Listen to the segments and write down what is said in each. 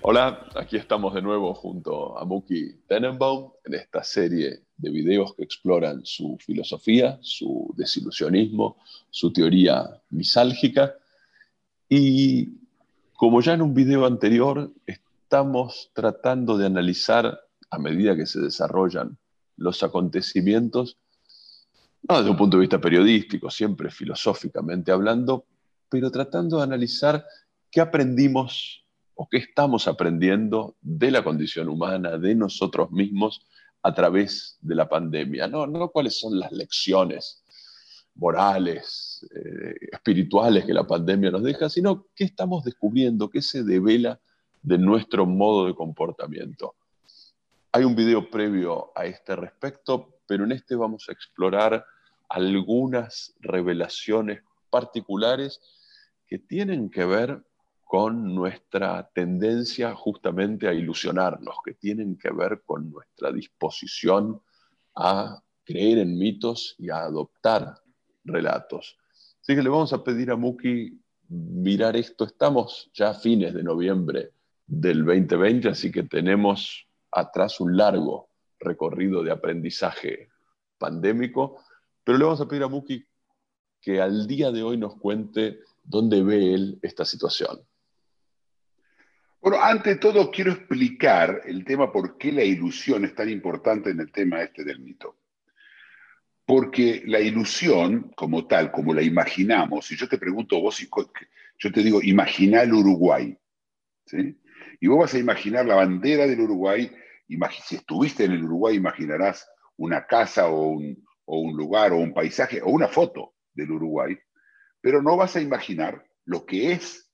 Hola, aquí estamos de nuevo junto a Muki Tenenbaum en esta serie de videos que exploran su filosofía, su desilusionismo, su teoría misálgica. Y como ya en un video anterior, estamos tratando de analizar a medida que se desarrollan los acontecimientos, no desde un punto de vista periodístico, siempre filosóficamente hablando, pero tratando de analizar qué aprendimos o qué estamos aprendiendo de la condición humana, de nosotros mismos a través de la pandemia. No, no cuáles son las lecciones morales, eh, espirituales que la pandemia nos deja, sino qué estamos descubriendo, qué se devela de nuestro modo de comportamiento. Hay un video previo a este respecto, pero en este vamos a explorar algunas revelaciones particulares que tienen que ver con nuestra tendencia justamente a ilusionarnos, que tienen que ver con nuestra disposición a creer en mitos y a adoptar relatos. Así que le vamos a pedir a Muki mirar esto. Estamos ya a fines de noviembre del 2020, así que tenemos atrás un largo recorrido de aprendizaje pandémico, pero le vamos a pedir a Muki que al día de hoy nos cuente dónde ve él esta situación. Bueno, ante todo quiero explicar el tema por qué la ilusión es tan importante en el tema este del mito. Porque la ilusión, como tal, como la imaginamos, si yo te pregunto vos, yo te digo, imagina el Uruguay, ¿sí? Y vos vas a imaginar la bandera del Uruguay, si estuviste en el Uruguay imaginarás una casa o un, lugar o un paisaje o una foto del Uruguay, pero no vas a imaginar lo que es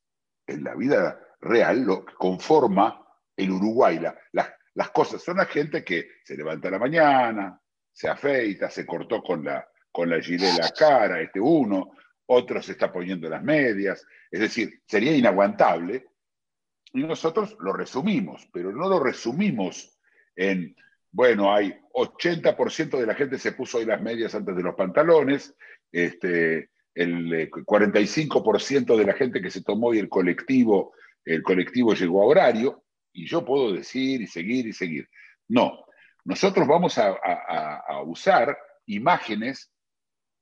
en la vida real, lo que conforma el Uruguay. La, la, las cosas son la gente que se levanta a la mañana, se afeita, se cortó con la, con la gilet la cara, este uno, otro se está poniendo las medias, es decir, sería inaguantable. Y nosotros lo resumimos, pero no lo resumimos en, bueno, hay 80% de la gente se puso hoy las medias antes de los pantalones, este, el 45% de la gente que se tomó hoy el colectivo, el colectivo llegó a horario, y yo puedo decir y seguir y seguir. No, nosotros vamos a, usar imágenes,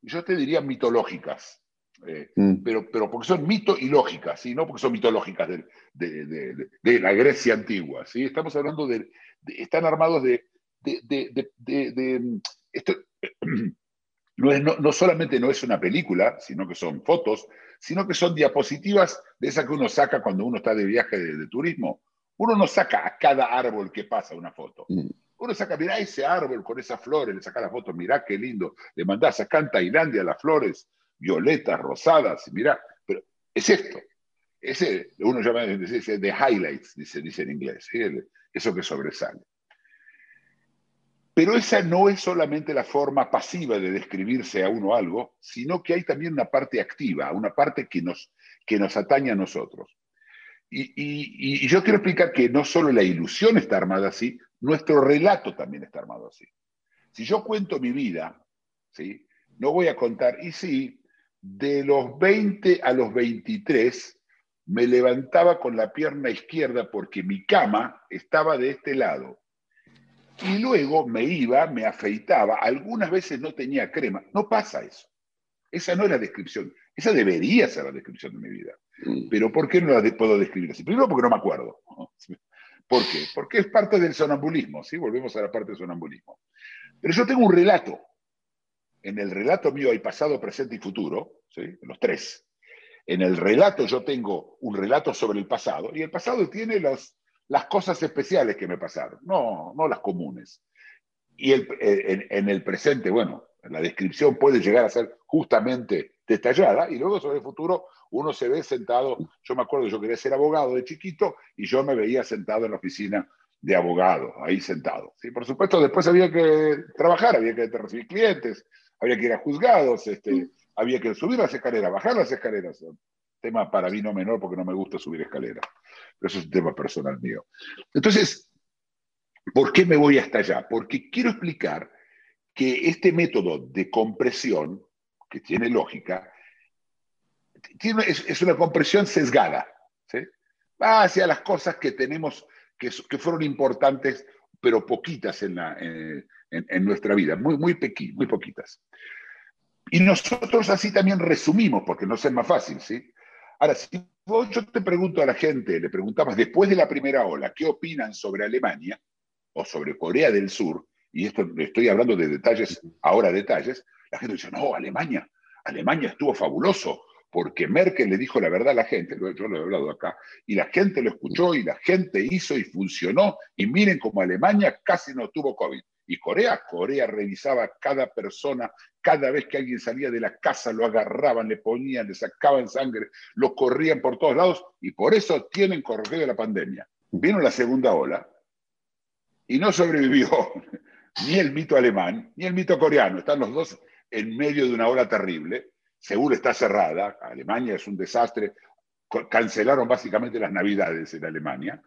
yo te diría mitológicas, eh, mm. pero, pero porque son mito y lógicas, ¿sí? no porque son mitológicas de, la Grecia antigua. ¿sí? Estamos hablando de, están armados de... esto, no, no, solamente no es una película, sino que son fotos, sino que son diapositivas de esas que uno saca cuando uno está de viaje de, turismo. Uno no saca a cada árbol que pasa una foto. Mm. Uno saca, mirá ese árbol con esas flores, le saca la foto, mirá qué lindo, le mandás acá en Tailandia las flores violetas, rosadas, mirá, pero es esto. Ese, uno llama, dice, de highlights, dice, dice en inglés, eso que sobresale. Pero esa no es solamente la forma pasiva de describirse a uno algo, sino que hay también una parte activa, una parte que nos, que nos atañe a nosotros. Y, yo quiero explicar que no solo la ilusión está armada así, nuestro relato también está armado así. Si yo cuento mi vida, ¿sí? no voy a contar, y sí, de los 20 a los 23 me levantaba con la pierna izquierda porque mi cama estaba de este lado. Y luego me iba, me afeitaba, algunas veces no tenía crema. No pasa eso. Esa no es la descripción. Esa debería ser la descripción de mi vida. Mm. Pero ¿por qué no la puedo describir así? Primero porque no me acuerdo. ¿Por qué? Porque es parte del sonambulismo, ¿sí? Volvemos a la parte del sonambulismo. Pero yo tengo un relato. En el relato mío hay pasado, presente y futuro, ¿sí? Los tres. En el relato yo tengo un relato sobre el pasado y el pasado tiene las cosas especiales que me pasaron, no, no las comunes. Y el, en, en el presente, bueno, la descripción puede llegar a ser justamente detallada y luego sobre el futuro uno se ve sentado, yo me acuerdo, yo quería ser abogado de chiquito y yo me veía sentado en la oficina de abogado, ahí sentado. ¿sí? Por supuesto, después había que trabajar, había que recibir clientes, había que ir a juzgados, este, había que subir las escaleras, bajar las escaleras. tema para mí no menor porque no me gusta subir escaleras. Pero eso es un tema personal mío. Entonces, ¿por qué me voy hasta allá? Porque quiero explicar que este método de compresión, que tiene lógica, es, una compresión sesgada. Va hacia las cosas que tenemos, que, que fueron importantes, pero poquitas en, en, nuestra vida, muy, muy, muy poquitas. Y nosotros así también resumimos, porque no es más fácil, ¿sí? Ahora, si yo te pregunto a la gente, le preguntabas después de la primera ola, ¿qué opinan sobre Alemania o sobre Corea del Sur? Y esto estoy hablando de detalles, ahora detalles, la gente dice, no, Alemania, Alemania estuvo fabuloso, porque Merkel le dijo la verdad a la gente, yo lo he hablado acá, y la gente lo escuchó y la gente hizo y funcionó, y miren cómo Alemania casi no tuvo COVID. Y Corea, Corea revisaba cada persona, cada vez que alguien salía de la casa lo agarraban, le ponían, le sacaban sangre, lo corrían por todos lados y por eso tienen corregido la pandemia. Vino la segunda ola y no sobrevivió ni el mito alemán ni el mito coreano. Están los dos en medio de una ola terrible. Seguro está cerrada. Alemania es un desastre. Cancelaron básicamente las navidades en Alemania.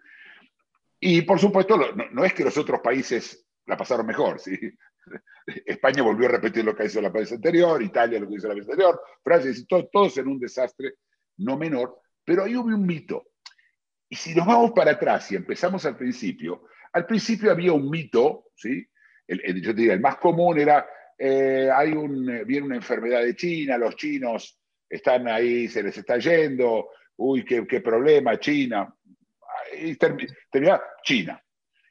Y por supuesto, no es que los otros países la pasaron mejor. España volvió a repetir lo que hizo la vez anterior, Italia lo que hizo la vez anterior, Francia, todos en un desastre no menor, pero ahí hubo un mito. Y si nos vamos para atrás y empezamos al principio, al principio había un mito, ¿sí? El, yo te diría, el más común era, eh, hay un, eh, viene una enfermedad de China, los chinos están ahí, se les está yendo, uy, qué, qué problema, China. Y termina China.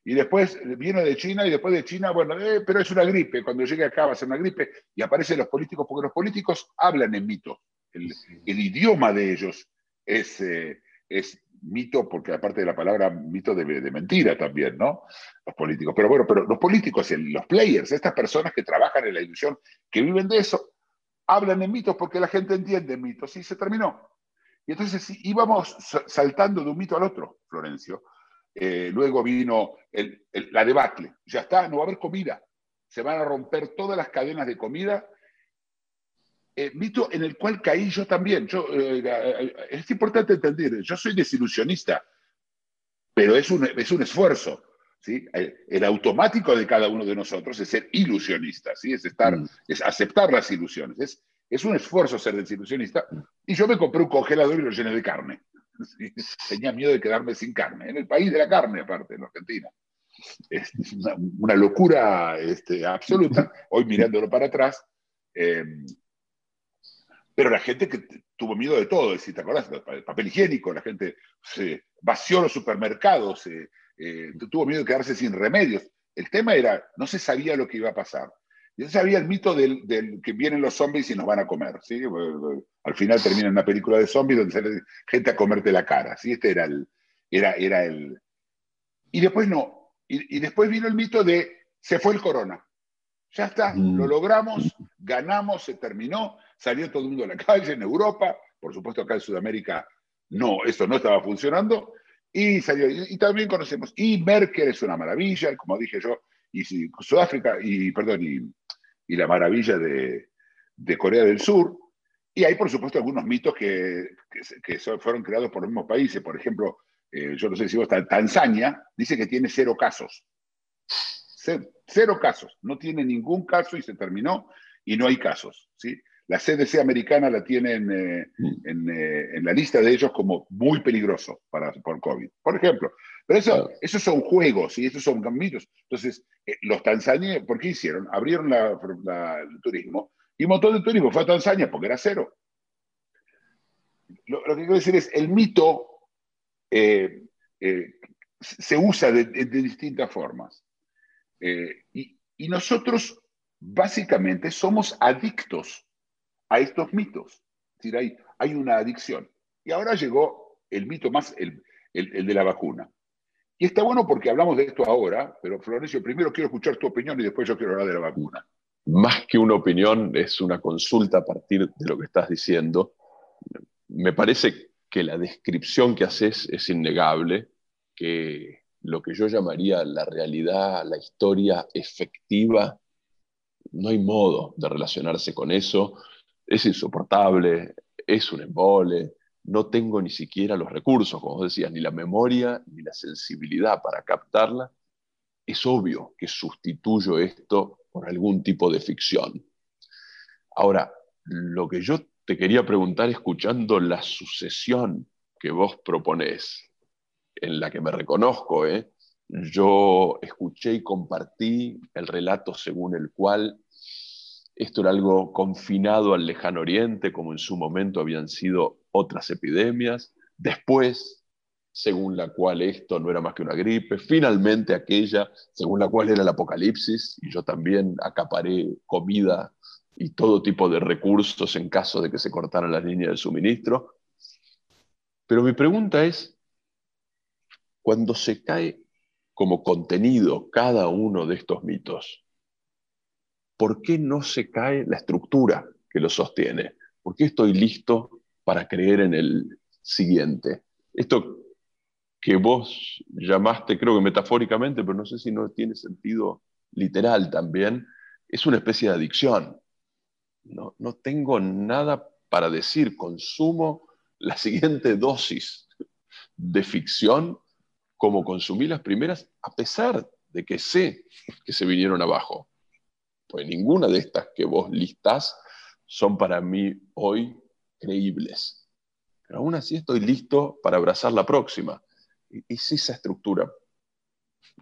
Y después viene de China y después de China, bueno, eh, pero es una gripe. Cuando llegue acá va a ser una gripe y aparecen los políticos, porque los políticos hablan en mito. El, idioma de ellos es, eh, es mito, porque aparte de la palabra mito de, de, mentira también, ¿no? Los políticos. Pero bueno, pero los políticos, los players, estas personas que trabajan en la ilusión, que viven de eso, hablan en mitos porque la gente entiende mitos y se terminó. Y entonces íbamos saltando de un mito al otro, Florencio. Eh, luego vino la debacle. Ya está, no va a haber comida. Se van a romper todas las cadenas de comida. Eh, mito en el cual caí yo también. Yo, eh, es importante entender, yo soy desilusionista, pero es un, es un esfuerzo. ¿sí? El, automático de cada uno de nosotros es ser ilusionista, ¿sí? es, estar, mm. es aceptar las ilusiones. Es, es un esfuerzo ser desilusionista. Y yo me compré un congelador y lo llené de carne. Tenía miedo de quedarme sin carne, en el país de la carne aparte, en Argentina. Es una, locura este, absoluta, hoy mirándolo para atrás. Em, pero la gente que tuvo miedo de todo, si te acordás, el papel higiénico, la gente se vació los supermercados, eh, tuvo miedo de quedarse sin remedios. El tema era, no se sabía lo que iba a pasar. Y entonces había el mito del, que vienen los zombies y nos van a comer. ¿sí? Al final termina una película de zombies donde sale gente a comerte la cara. ¿sí? Este era el, era, era el... Y después no. Y, después vino el mito de se fue el corona. Ya está, mm. lo logramos, ganamos, se terminó, salió todo el mundo a la calle en Europa, por supuesto acá en Sudamérica no, esto no estaba funcionando, y salió, y, también conocemos, y Merkel es una maravilla, como dije yo, y Sudáfrica, y perdón, y y la maravilla de, Corea del Sur. Y hay, por supuesto, algunos mitos que, que, fueron creados por los mismos países. Por ejemplo, eh, yo no sé si vos, Tanzania dice que tiene cero casos. Cero, casos. No tiene ningún caso y se terminó y no hay casos. ¿sí? La CDC americana la tiene eh, en, eh, en, la lista de ellos como muy peligroso para, por COVID. Por ejemplo, pero eso, esos son juegos y esos son mitos. Entonces, eh, los tanzanios, ¿por qué hicieron? Abrieron el turismo y un montón de turismo fue a Tanzania porque era cero. Lo, que quiero decir es, el mito se usa de, distintas formas. Y, y, nosotros, básicamente, somos adictos a estos mitos. Es decir, hay, una adicción. Y ahora llegó el mito más, el, el de la vacuna. Y está bueno porque hablamos de esto ahora, pero Florencio, primero quiero escuchar tu opinión y después yo quiero hablar de la vacuna. Más que una opinión, es una consulta a partir de lo que estás diciendo. Me parece que la descripción que haces es innegable, que lo que yo llamaría la realidad, la historia efectiva, no hay modo de relacionarse con eso, es insoportable, es un embole, no tengo ni siquiera los recursos, como decías, ni la memoria ni la sensibilidad para captarla, es obvio que sustituyo esto por algún tipo de ficción. Ahora, lo que yo te quería preguntar escuchando la sucesión que vos proponés, en la que me reconozco, ¿eh? Yo escuché y compartí el relato según el cual esto era algo confinado al lejano oriente, como en su momento habían sido otras epidemias. Después, según la cual esto no era más que una gripe. Finalmente aquella, según la cual era el apocalipsis. Y yo también acaparé comida y todo tipo de recursos en caso de que se cortaran las líneas de suministro. Pero mi pregunta es, cuando se cae como contenido cada uno de estos mitos, ¿por qué no se cae la estructura que lo sostiene? ¿Por qué estoy listo para creer en el siguiente? Esto que vos llamaste, creo que metafóricamente, pero no sé si no tiene sentido literal también, es una especie de adicción. No, no tengo nada para decir, consumo la siguiente dosis de ficción como consumí las primeras, a pesar de que sé que se vinieron abajo pues ninguna de estas que vos listás son para mí hoy creíbles. Pero aún así estoy listo para abrazar la próxima. Es esa estructura,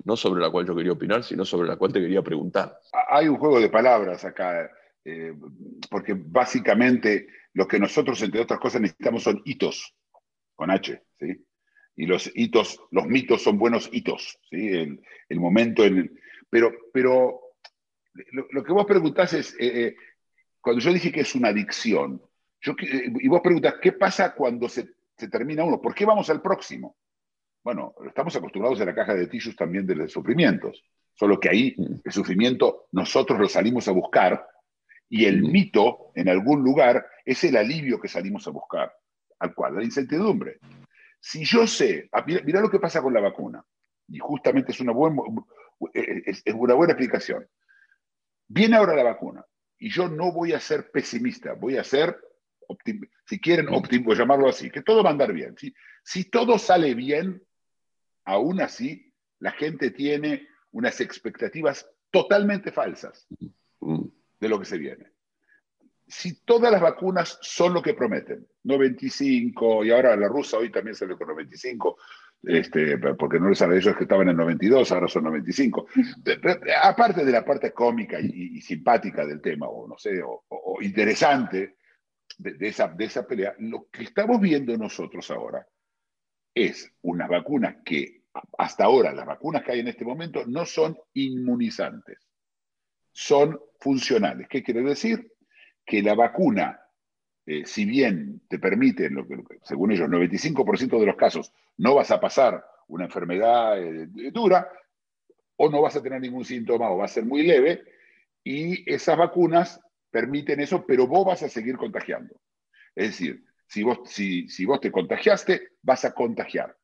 no sobre la cual yo quería opinar, sino sobre la cual te quería preguntar. Hay un juego de palabras acá, eh, porque básicamente lo que nosotros, entre otras cosas, necesitamos son hitos, con H, ¿sí? Y los hitos, los mitos son buenos hitos, ¿sí? El, el momento en... Pero, pero lo, que vos preguntás es, eh, eh, cuando yo dije que es una adicción, yo, eh, y vos preguntás, ¿qué pasa cuando se, termina uno? ¿Por qué vamos al próximo? Bueno, estamos acostumbrados a la caja de tissues también de los sufrimientos, solo que ahí mm. el sufrimiento nosotros lo salimos a buscar y el mm. mito en algún lugar es el alivio que salimos a buscar, al cual la incertidumbre. Si yo sé, ah, mira, lo que pasa con la vacuna, y justamente es una, es una buena explicación. Viene ahora la vacuna y yo no voy a ser pesimista, voy a ser, si quieren, óptimo, llamarlo así, que todo va a andar bien. Si todo sale bien, aún así, la gente tiene unas expectativas totalmente falsas de lo que se viene. Si todas las vacunas son lo que prometen, 95, y ahora la rusa hoy también sale con 95, este, porque no les sabe ellos que estaban en 92, ahora son 95. Aparte de la parte cómica y, simpática del tema, o no sé, o, interesante de, esa, de esa pelea, lo que estamos viendo nosotros ahora es unas vacunas que hasta ahora, las vacunas que hay en este momento, no son inmunizantes, son funcionales. ¿Qué quiere decir? Que la vacuna eh, si bien te permite, según ellos, 95% de los casos no vas a pasar una enfermedad eh, dura, o no vas a tener ningún síntoma, o va a ser muy leve, y esas vacunas permiten eso, pero vos vas a seguir contagiando. Es decir, si vos te contagiaste, vas a contagiar.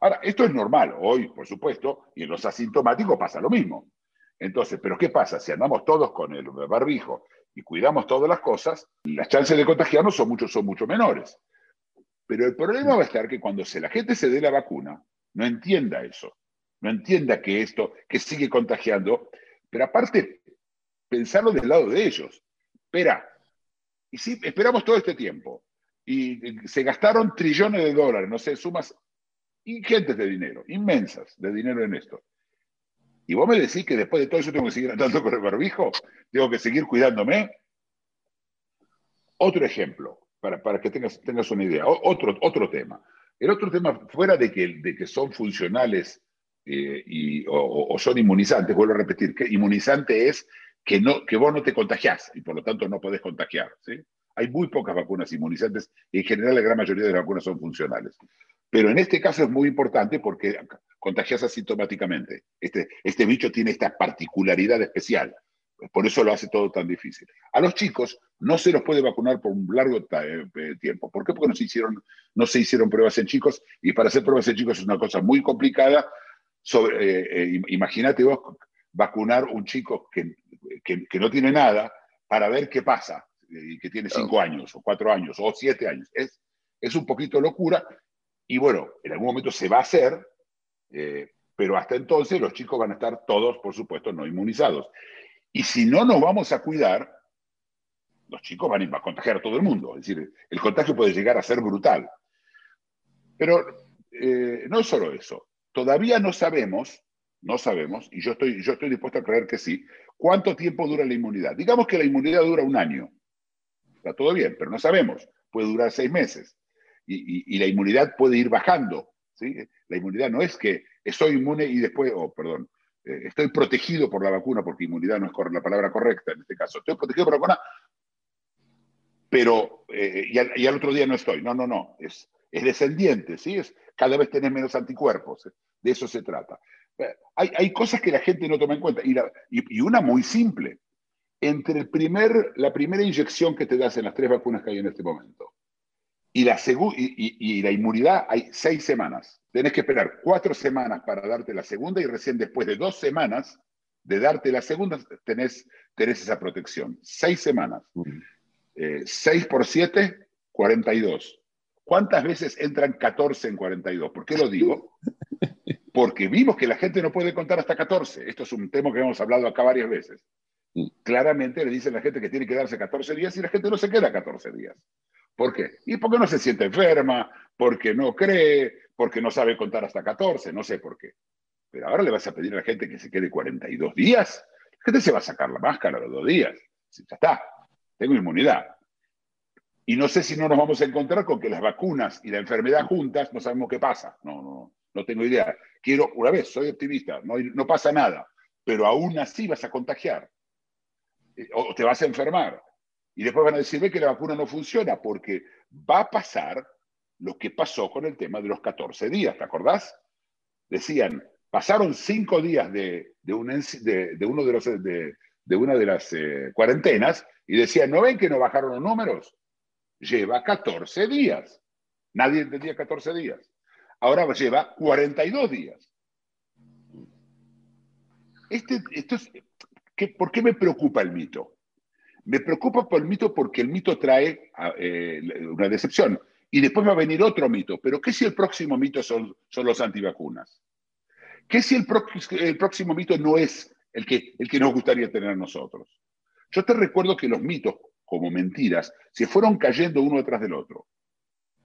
Ahora, esto es normal, hoy, por supuesto, y en los asintomáticos pasa lo mismo. Entonces, ¿pero qué pasa? Si andamos todos con el barbijo y cuidamos todas las cosas, las chances de contagiarnos son mucho, son mucho menores. Pero el problema va a estar que cuando se, la gente se dé la vacuna, no entienda eso, no entienda que esto, que sigue contagiando, pero aparte, pensarlo del lado de ellos. Espera, y si esperamos todo este tiempo, y se gastaron trillones de dólares, no sé, sumas ingentes de dinero, inmensas de dinero en esto. Y vos me decís que después de todo eso tengo que seguir andando con el barbijo, tengo que seguir cuidándome. Otro ejemplo, para, para que tengas, tengas una idea, otro, otro tema. El otro tema, fuera de que, de que son funcionales eh, y, o, son inmunizantes, vuelvo a repetir, que inmunizante es que, no, que vos no te contagiás y por lo tanto no podés contagiar. ¿sí? Hay muy pocas vacunas inmunizantes y en general la gran mayoría de las vacunas son funcionales. Pero en este caso es muy importante porque contagias asintomáticamente. Este, este bicho tiene esta particularidad especial. Por eso lo hace todo tan difícil. A los chicos no se los puede vacunar por un largo eh, tiempo. ¿Por qué? Porque no se, hicieron, no se hicieron pruebas en chicos y para hacer pruebas en chicos es una cosa muy complicada. Eh, eh, imagínate vos vacunar un chico que, que, no tiene nada para ver qué pasa y que tiene cinco años o cuatro años o siete años. Es, es un poquito locura y bueno, en algún momento se va a hacer, eh, pero hasta entonces los chicos van a estar todos, por supuesto, no inmunizados. Y si no nos vamos a cuidar, los chicos van a contagiar a todo el mundo. Es decir, el contagio puede llegar a ser brutal. Pero eh, no es solo eso. Todavía no sabemos, no sabemos, y yo estoy, yo estoy dispuesto a creer que sí, cuánto tiempo dura la inmunidad. Digamos que la inmunidad dura un año. Está todo bien, pero no sabemos. Puede durar seis meses. Y, la inmunidad puede ir bajando. ¿sí? La inmunidad no es que soy inmune y después, oh, perdón, eh, estoy protegido por la vacuna, porque inmunidad no es la palabra correcta en este caso, estoy protegido por la vacuna, pero eh, y, al, otro día no estoy. No, no, no, es, es descendiente, ¿sí? Es, cada vez tenés menos anticuerpos, de eso se trata. Eh, hay, hay cosas que la gente no toma en cuenta, y, y, una muy simple. Entre el primer, la primera inyección que te das en las tres vacunas que hay en este momento y la, y, y la inmunidad hay seis semanas. Tenés que esperar cuatro semanas para darte la segunda y recién después de dos semanas de darte la segunda tenés, tenés esa protección. Seis semanas. Eh, seis por siete, 42. ¿Cuántas veces entran 14 en 42? ¿Por qué lo digo? Porque vimos que la gente no puede contar hasta 14. Esto es un tema que hemos hablado acá varias veces. Claramente le dicen a la gente que tiene que darse 14 días y la gente no se queda 14 días. ¿Por qué? Y porque no se siente enferma, porque no cree, porque no sabe contar hasta 14, no sé por qué. Pero ahora le vas a pedir a la gente que se quede 42 días. La gente se va a sacar la máscara los dos días. Ya está, tengo inmunidad. Y no sé si no nos vamos a encontrar con que las vacunas y la enfermedad juntas no sabemos qué pasa. No, no, no tengo idea. Quiero, una vez, soy optimista, no, no pasa nada, pero aún así vas a contagiar eh, o te vas a enfermar. Y después van a decirme que la vacuna no funciona porque va a pasar lo que pasó con el tema de los 14 días, ¿te acordás? Decían, pasaron cinco días de, de, uno de, los, de, una de las eh, cuarentenas y decían, ¿no ven que no bajaron los números? Lleva 14 días. Nadie entendía 14 días. Ahora lleva 42 días. Este, esto es, ¿Por qué me preocupa el mito? Me preocupa por el mito porque el mito trae eh, una decepción. Y después va a venir otro mito. Pero ¿qué si el próximo mito son, son los antivacunas? ¿Qué si el, el, próximo mito no es el que, el que nos gustaría tener a nosotros? Yo te recuerdo que los mitos, como mentiras, se fueron cayendo uno detrás del otro.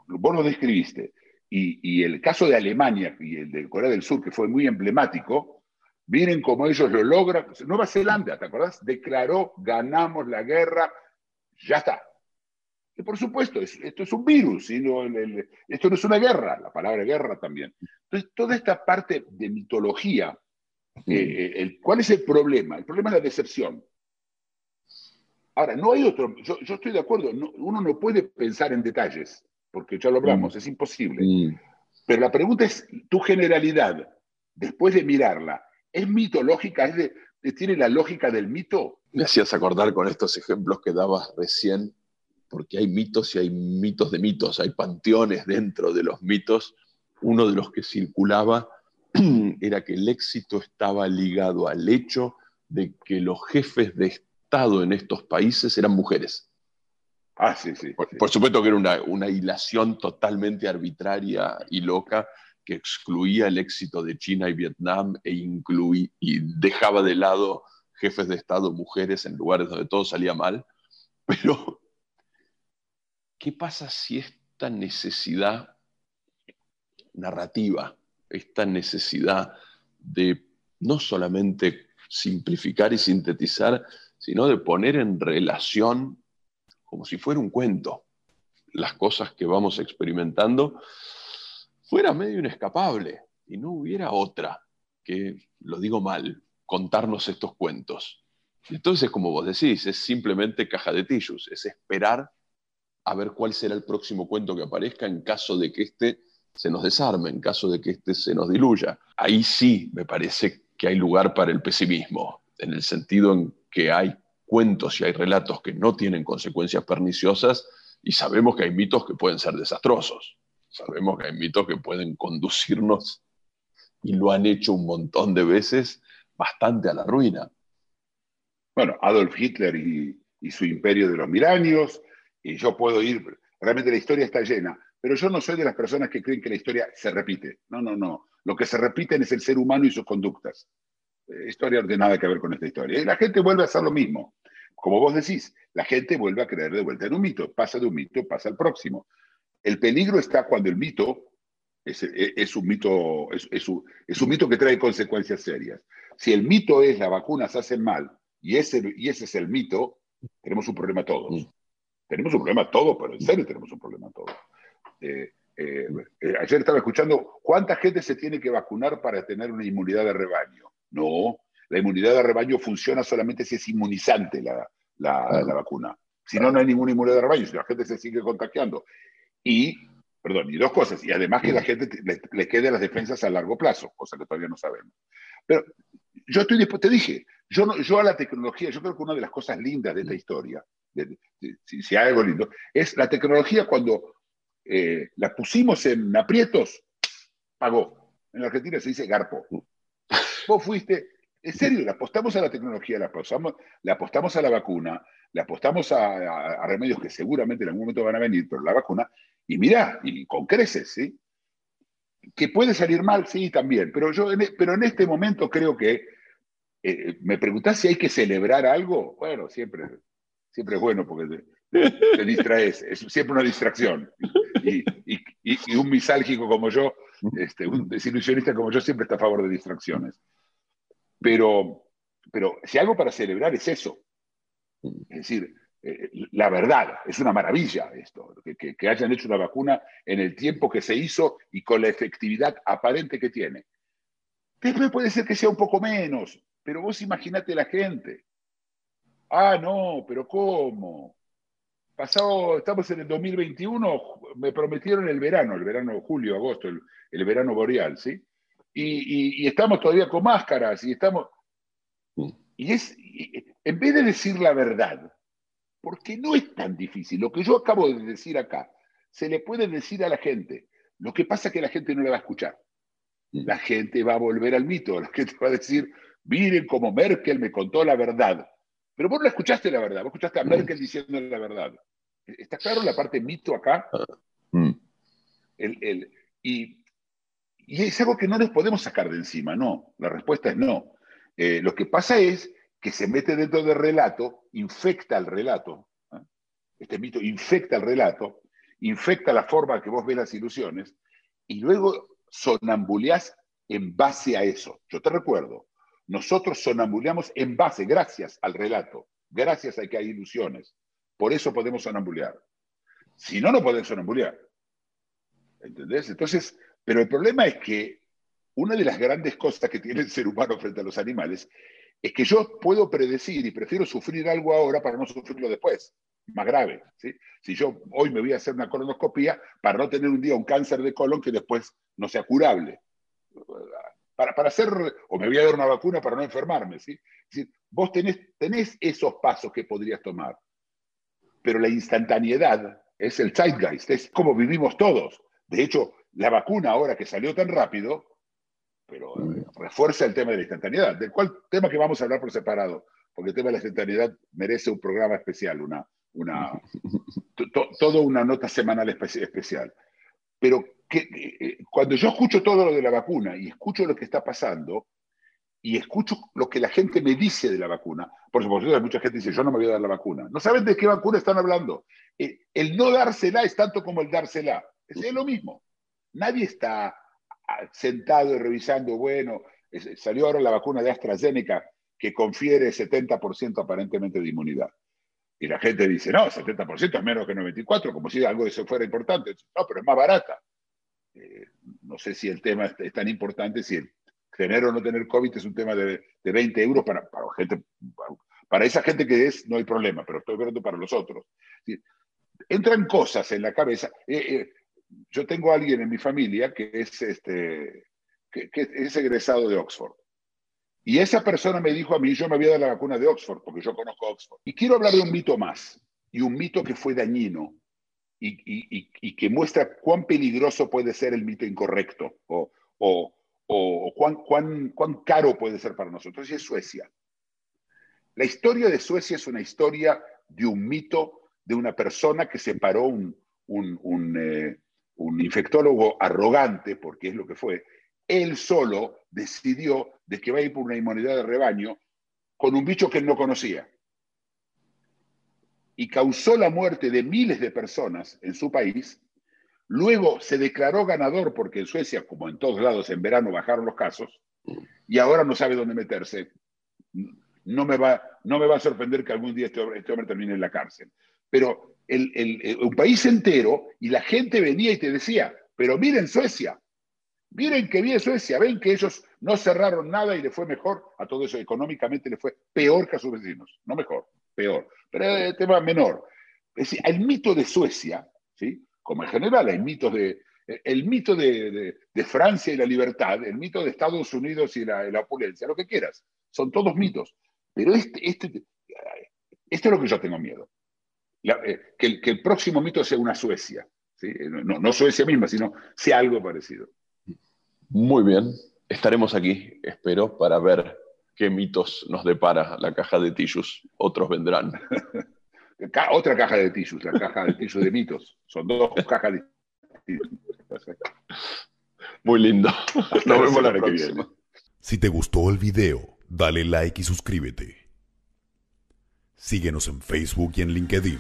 Vos lo describiste. Y, y el caso de Alemania y el de Corea del Sur, que fue muy emblemático, miren cómo ellos lo logran. Nueva Zelanda, ¿te acordás? Declaró, ganamos la guerra, ya está. Y por supuesto, esto es un virus, sino esto no es una guerra, la palabra guerra también. Entonces, toda esta parte de mitología, eh, eh, el, ¿cuál es el problema? El problema es la decepción. Ahora, no hay otro, yo, estoy de acuerdo, uno no puede pensar en detalles, porque ya lo hablamos, mm. es imposible. Mm. Pero la pregunta es, tu generalidad, después de mirarla, ¿es mitológica? ¿Es de, ¿Tiene la lógica del mito? Me hacías acordar con estos ejemplos que dabas recién, porque hay mitos y hay mitos de mitos, hay panteones dentro de los mitos. Uno de los que circulaba era que el éxito estaba ligado al hecho de que los jefes de en estos países eran mujeres. Ah, sí, sí. Por, supuesto que era una, una, hilación totalmente arbitraria y loca que excluía el éxito de China y Vietnam e incluía, y dejaba de lado jefes de Estado, mujeres, en lugares donde todo salía mal. Pero, ¿qué pasa si esta necesidad narrativa, esta necesidad de no solamente simplificar y sintetizar, sino de poner en relación, como si fuera un cuento, las cosas que vamos experimentando, fuera medio inescapable y no hubiera otra que, lo digo mal, contarnos estos cuentos. Entonces, como vos decís, es simplemente caja de tillos, es esperar a ver cuál será el próximo cuento que aparezca en caso de que éste se nos desarme, en caso de que éste se nos diluya. Ahí sí me parece que hay lugar para el pesimismo, en el sentido en que hay cuentos y hay relatos que no tienen consecuencias perniciosas y sabemos que hay mitos que pueden ser desastrosos. Sabemos que hay mitos que pueden conducirnos, y lo han hecho un montón de veces, bastante a la ruina. Bueno, Adolf Hitler y, su imperio de los mil años, y yo puedo ir, realmente la historia está llena. pero yo no soy de las personas que creen que la historia se repite. No, no, no. Lo que se repiten es el ser humano y sus conductas. Eh, historia no tiene nada que ver con esta historia. Y la gente vuelve a hacer lo mismo. Como vos decís, la gente vuelve a creer de vuelta en un mito. Pasa de un mito, pasa al próximo. El peligro está cuando el mito es, es un mito, es, es, un, es un mito que trae consecuencias serias. Si el mito es las vacunas hacen mal y ese, y ese es el mito, tenemos un problema todos. Mm. Tenemos un problema todos, pero en serio tenemos un problema todos. Eh, eh, eh, ayer estaba escuchando cuánta gente se tiene que vacunar para tener una inmunidad de rebaño. No, la inmunidad de rebaño funciona solamente si es inmunizante la, la, la vacuna. Si no, no hay ninguna inmunidad de rebaño, si la gente se sigue contagiando. Y, perdón, y dos cosas, y además que la gente le, le quede las defensas a largo plazo, cosa que todavía no sabemos. Pero yo estoy te dije, yo, no, yo a la tecnología, yo creo que una de las cosas lindas de esta historia, de, de, si, si, hay algo lindo, es la tecnología cuando eh, la pusimos en aprietos, pagó. En Argentina se dice garpo. Vos fuiste, en serio, le apostamos a la tecnología, le apostamos, le apostamos a la vacuna, le apostamos a, a, a, remedios que seguramente en algún momento van a venir, pero la vacuna, y mirá, y con creces, ¿sí? Que puede salir mal, sí, también, pero yo e, pero en este momento creo que eh, me preguntás si hay que celebrar algo, bueno, siempre, siempre es bueno porque te, distraes, es siempre una distracción. Y, un misálgico como yo, este, un desilusionista como yo, siempre está a favor de distracciones. Pero, pero si algo para celebrar es eso. Es decir, eh, la verdad, es una maravilla esto, que, que, hayan hecho una vacuna en el tiempo que se hizo y con la efectividad aparente que tiene. Después puede ser que sea un poco menos, pero vos imaginate la gente. Ah, no, pero ¿cómo? Pasado, estamos en el 2021, me prometieron el verano, el verano julio, agosto, el, el verano boreal, ¿sí? Y, y, y, estamos todavía con máscaras y estamos... Y es, y, en vez de decir la verdad, porque no es tan difícil, lo que yo acabo de decir acá, se le puede decir a la gente, lo que pasa es que la gente no le va a escuchar. La gente va a volver al mito, la gente va a decir, miren cómo Merkel me contó la verdad. Pero vos no escuchaste la verdad, vos escuchaste a Merkel diciendo la verdad. ¿Está claro la parte mito acá? Mm. El, el, y, y, es algo que no nos podemos sacar de encima, no. La respuesta es no. Eh, lo que pasa es que se mete dentro del relato, infecta el relato. ¿eh? Este mito infecta el relato, infecta la forma que vos ves las ilusiones, y luego sonambuleás en base a eso. Yo te recuerdo, nosotros sonambuleamos en base, gracias al relato, gracias a que hay ilusiones. Por eso podemos sonambulear. Si no, no podemos sonambulear. ¿Entendés? Entonces, pero el problema es que una de las grandes cosas que tiene el ser humano frente a los animales es que yo puedo predecir y prefiero sufrir algo ahora para no sufrirlo después, más grave. ¿sí? Si yo hoy me voy a hacer una colonoscopia para no tener un día un cáncer de colon que después no sea curable para, para hacer, o me voy a dar una vacuna para no enfermarme, ¿sí? Vos tenés, tenés esos pasos que podrías tomar, pero la instantaneidad es el zeitgeist, es como vivimos todos. De hecho, la vacuna ahora que salió tan rápido, pero refuerza el tema de la instantaneidad, del cual tema que vamos a hablar por separado, porque el tema de la instantaneidad merece un programa especial, una, una, to, todo una nota semanal especial. Pero que, eh, cuando yo escucho todo lo de la vacuna y escucho lo que está pasando y escucho lo que la gente me dice de la vacuna, por supuesto, mucha gente dice, yo no me voy a dar la vacuna. No saben de qué vacuna están hablando. Eh, el no dársela es tanto como el dársela. Es, es lo mismo. Nadie está ah, sentado y revisando, bueno, salió ahora la vacuna de AstraZeneca que confiere 70% aparentemente de inmunidad. Y la gente dice, no, 70% es menos que 94%, como si algo de eso fuera importante. No, pero es más barata. Eh, no sé si el tema es, tan importante, si tener o no tener COVID es un tema de, de 20 euros para, gente, para esa gente que es, no hay problema, pero estoy hablando para los otros. Entran cosas en la cabeza. Eh, eh, yo tengo a alguien en mi familia que es, este, que, que es egresado de Oxford. Y esa persona me dijo a mí, yo me había dado la vacuna de Oxford, porque yo conozco Oxford. Y quiero hablar de un mito más, y un mito que fue dañino, y, y, y que muestra cuán peligroso puede ser el mito incorrecto, o, o, o cuán, cuán, cuán caro puede ser para nosotros, y es Suecia. La historia de Suecia es una historia de un mito de una persona que separó un, un, un, eh, un infectólogo arrogante, porque es lo que fue, él solo decidió de que va a ir por una inmunidad de rebaño con un bicho que él no conocía. Y causó la muerte de miles de personas en su país. Luego se declaró ganador porque en Suecia, como en todos lados, en verano bajaron los casos y ahora no sabe dónde meterse. No me va, no me va a sorprender que algún día este, este hombre termine en la cárcel. Pero el, un país entero y la gente venía y te decía, pero miren Suecia, miren que bien Suecia, ven que ellos no cerraron nada y le fue mejor, a todo eso económicamente le fue peor que a sus vecinos, no mejor, peor, pero el tema menor. Es decir, el mito de Suecia, ¿sí? como en general hay mitos de, el mito de, Francia y la libertad, el mito de Estados Unidos y la, la opulencia, lo que quieras, son todos mitos. Pero este, este, esto es lo que yo tengo miedo. Eh, que, el, próximo mito sea una Suecia. No, Suecia misma, sino sea algo parecido. Muy bien, estaremos aquí, espero, para ver qué mitos nos depara la caja de tissues. Otros vendrán. Otra caja de tissues, la caja de tissues de mitos. Son dos cajas de. Muy lindo. Nos vemos la próxima. Si te gustó el video, dale like y suscríbete. Síguenos en Facebook y en LinkedIn.